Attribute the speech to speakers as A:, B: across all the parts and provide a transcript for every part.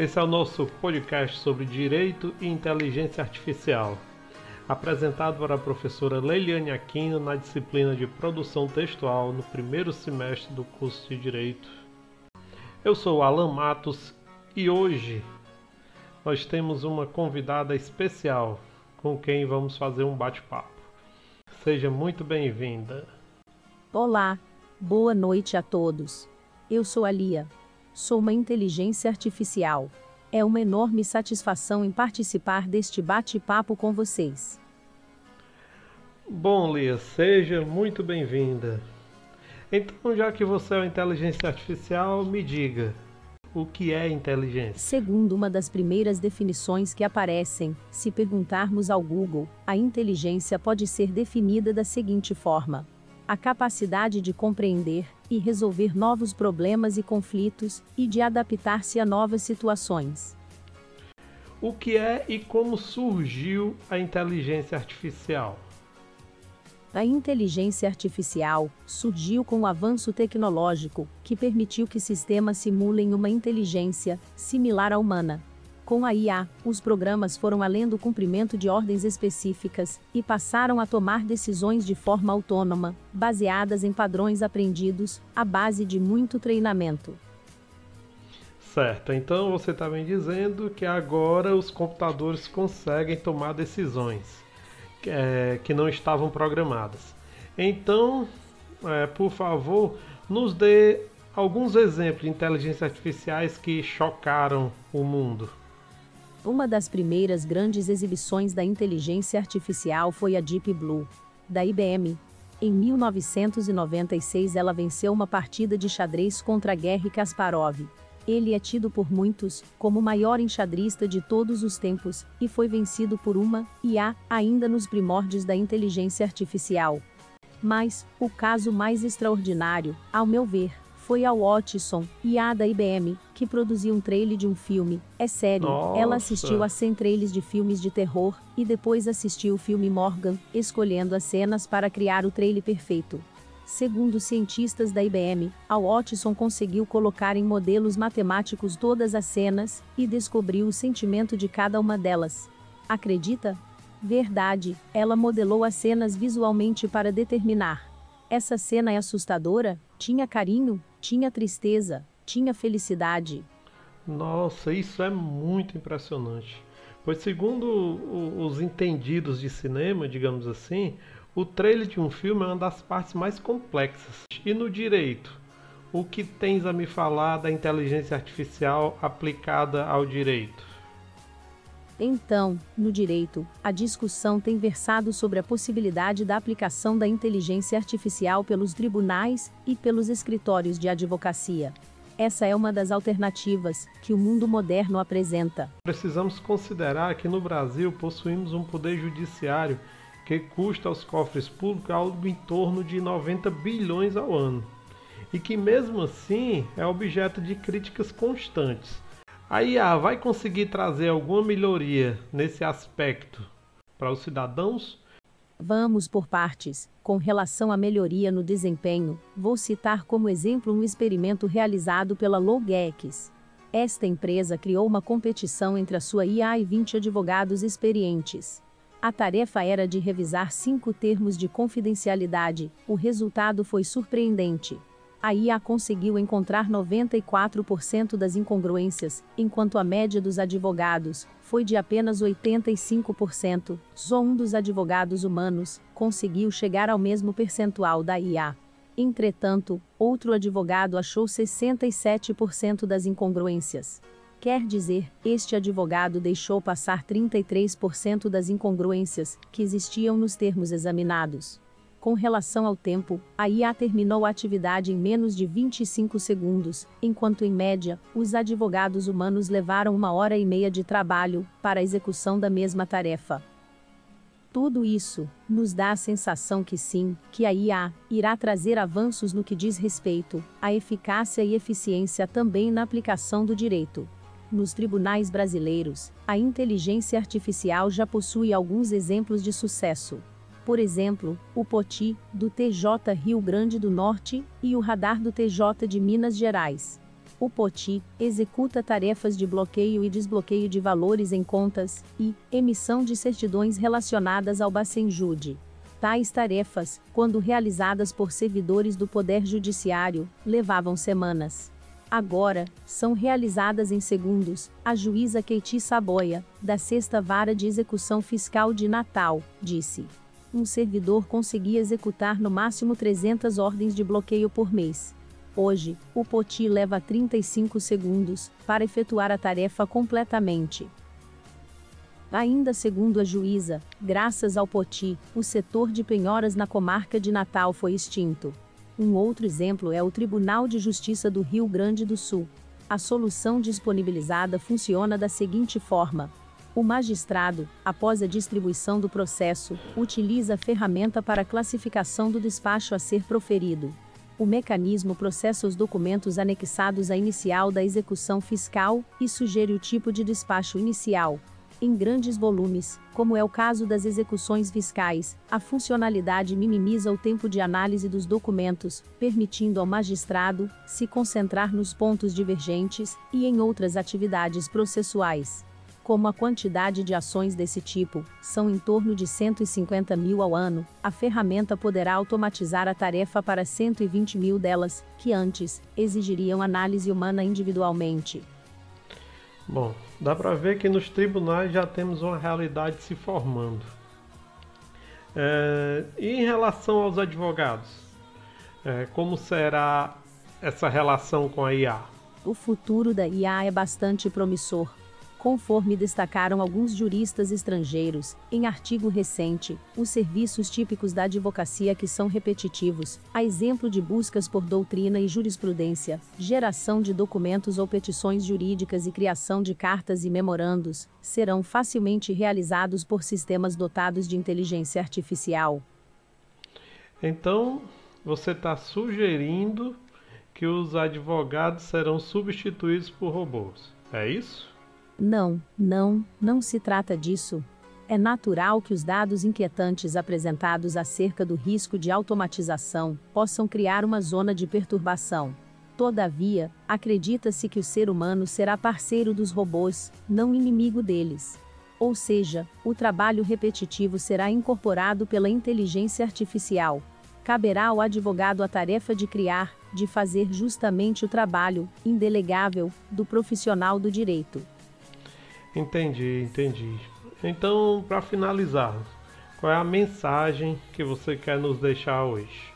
A: Esse é o nosso podcast sobre direito e inteligência artificial, apresentado para a professora Leiliane Aquino na disciplina de produção textual no primeiro semestre do curso de direito. Eu sou Alan Matos e hoje nós temos uma convidada especial com quem vamos fazer um bate-papo. Seja muito bem-vinda.
B: Olá, boa noite a todos. Eu sou a Lia. Sou uma inteligência artificial. É uma enorme satisfação em participar deste bate-papo com vocês.
A: Bom, Lia, seja muito bem-vinda. Então, já que você é uma inteligência artificial, me diga, o que é inteligência?
B: Segundo uma das primeiras definições que aparecem, se perguntarmos ao Google, a inteligência pode ser definida da seguinte forma: a capacidade de compreender e resolver novos problemas e conflitos e de adaptar-se a novas situações.
A: O que é e como surgiu a inteligência artificial?
B: A inteligência artificial surgiu com o avanço tecnológico, que permitiu que sistemas simulem uma inteligência similar à humana. Com a IA, os programas foram além do cumprimento de ordens específicas e passaram a tomar decisões de forma autônoma, baseadas em padrões aprendidos, à base de muito treinamento.
A: Certo, então você está me dizendo que agora os computadores conseguem tomar decisões é, que não estavam programadas. Então, é, por favor, nos dê alguns exemplos de inteligências artificiais que chocaram o mundo.
B: Uma das primeiras grandes exibições da inteligência artificial foi a Deep Blue, da IBM. Em 1996, ela venceu uma partida de xadrez contra Garry Kasparov, ele é tido por muitos como o maior enxadrista de todos os tempos, e foi vencido por uma IA, ainda nos primórdios da inteligência artificial. Mas, o caso mais extraordinário, ao meu ver, foi a Watson, IA da IBM, que produziu um trailer de um filme. É sério,
A: Nossa.
B: ela assistiu a 100 trailers de filmes de terror, e depois assistiu o filme Morgan, escolhendo as cenas para criar o trailer perfeito. Segundo cientistas da IBM, a Watson conseguiu colocar em modelos matemáticos todas as cenas e descobriu o sentimento de cada uma delas. Acredita? Verdade, ela modelou as cenas visualmente para determinar. Essa cena é assustadora? Tinha carinho? Tinha tristeza? Tinha felicidade?
A: Nossa, isso é muito impressionante. Pois, segundo os entendidos de cinema, digamos assim, o trailer de um filme é uma das partes mais complexas. E no direito, o que tens a me falar da inteligência artificial aplicada ao direito?
B: Então, no direito, a discussão tem versado sobre a possibilidade da aplicação da inteligência artificial pelos tribunais e pelos escritórios de advocacia. Essa é uma das alternativas que o mundo moderno apresenta.
A: Precisamos considerar que no Brasil possuímos um poder judiciário que custa aos cofres públicos algo em torno de 90 bilhões ao ano, e que mesmo assim é objeto de críticas constantes. A IA vai conseguir trazer alguma melhoria nesse aspecto para os cidadãos?
B: Vamos por partes. Com relação à melhoria no desempenho, vou citar como exemplo um experimento realizado pela Logex. Esta empresa criou uma competição entre a sua IA e 20 advogados experientes. A tarefa era de revisar cinco termos de confidencialidade. O resultado foi surpreendente. A IA conseguiu encontrar 94% das incongruências, enquanto a média dos advogados foi de apenas 85%. Só um dos advogados humanos conseguiu chegar ao mesmo percentual da IA. Entretanto, outro advogado achou 67% das incongruências. Quer dizer, este advogado deixou passar 33% das incongruências que existiam nos termos examinados. Com relação ao tempo, a IA terminou a atividade em menos de 25 segundos, enquanto em média, os advogados humanos levaram uma hora e meia de trabalho para a execução da mesma tarefa. Tudo isso nos dá a sensação que sim, que a IA irá trazer avanços no que diz respeito à eficácia e eficiência também na aplicação do direito. Nos tribunais brasileiros, a inteligência artificial já possui alguns exemplos de sucesso. Por exemplo, o POTI, do TJ Rio Grande do Norte, e o Radar do TJ de Minas Gerais. O POTI executa tarefas de bloqueio e desbloqueio de valores em contas e emissão de certidões relacionadas ao Bacenjude. Tais tarefas, quando realizadas por servidores do Poder Judiciário, levavam semanas. Agora, são realizadas em segundos. A juíza Keiti Saboia, da Sexta Vara de Execução Fiscal de Natal, disse. Um servidor conseguia executar no máximo 300 ordens de bloqueio por mês. Hoje, o POTI leva 35 segundos para efetuar a tarefa completamente. Ainda segundo a juíza, graças ao POTI, o setor de penhoras na comarca de Natal foi extinto. Um outro exemplo é o Tribunal de Justiça do Rio Grande do Sul. A solução disponibilizada funciona da seguinte forma: o magistrado, após a distribuição do processo, utiliza a ferramenta para classificação do despacho a ser proferido. O mecanismo processa os documentos anexados à inicial da execução fiscal e sugere o tipo de despacho inicial. Em grandes volumes, como é o caso das execuções fiscais, a funcionalidade minimiza o tempo de análise dos documentos, permitindo ao magistrado se concentrar nos pontos divergentes e em outras atividades processuais. Como a quantidade de ações desse tipo são em torno de 150 mil ao ano, a ferramenta poderá automatizar a tarefa para 120 mil delas, que antes exigiriam análise humana individualmente.
A: Bom, dá para ver que nos tribunais já temos uma realidade se formando. É, e em relação aos advogados, é, como será essa relação com a IA?
B: O futuro da IA é bastante promissor conforme destacaram alguns juristas estrangeiros, em artigo recente, os serviços típicos da advocacia que são repetitivos, a exemplo de buscas por doutrina e jurisprudência, geração de documentos ou petições jurídicas e criação de cartas e memorandos, serão facilmente realizados por sistemas dotados de inteligência artificial.
A: Então, você está sugerindo que os advogados serão substituídos por robôs, é isso?
B: Não, não, não se trata disso. É natural que os dados inquietantes apresentados acerca do risco de automatização possam criar uma zona de perturbação. Todavia, acredita-se que o ser humano será parceiro dos robôs, não inimigo deles. Ou seja, o trabalho repetitivo será incorporado pela inteligência artificial. Caberá ao advogado a tarefa de criar, de fazer justamente o trabalho, indelegável, do profissional do direito.
A: Entendi, entendi. Então, para finalizar, qual é a mensagem que você quer nos deixar hoje?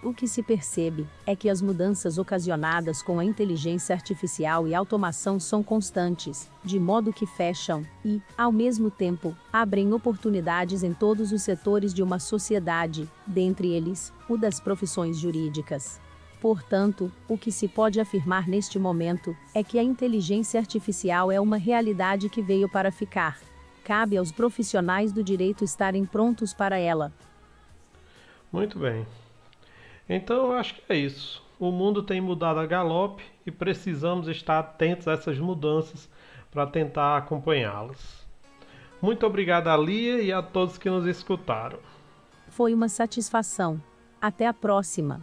B: O que se percebe é que as mudanças ocasionadas com a inteligência artificial e automação são constantes, de modo que fecham e, ao mesmo tempo, abrem oportunidades em todos os setores de uma sociedade, dentre eles, o das profissões jurídicas. Portanto, o que se pode afirmar neste momento é que a inteligência artificial é uma realidade que veio para ficar. Cabe aos profissionais do direito estarem prontos para ela.
A: Muito bem. Então eu acho que é isso. O mundo tem mudado a galope e precisamos estar atentos a essas mudanças para tentar acompanhá-las. Muito obrigado a Lia e a todos que nos escutaram.
B: Foi uma satisfação. Até a próxima.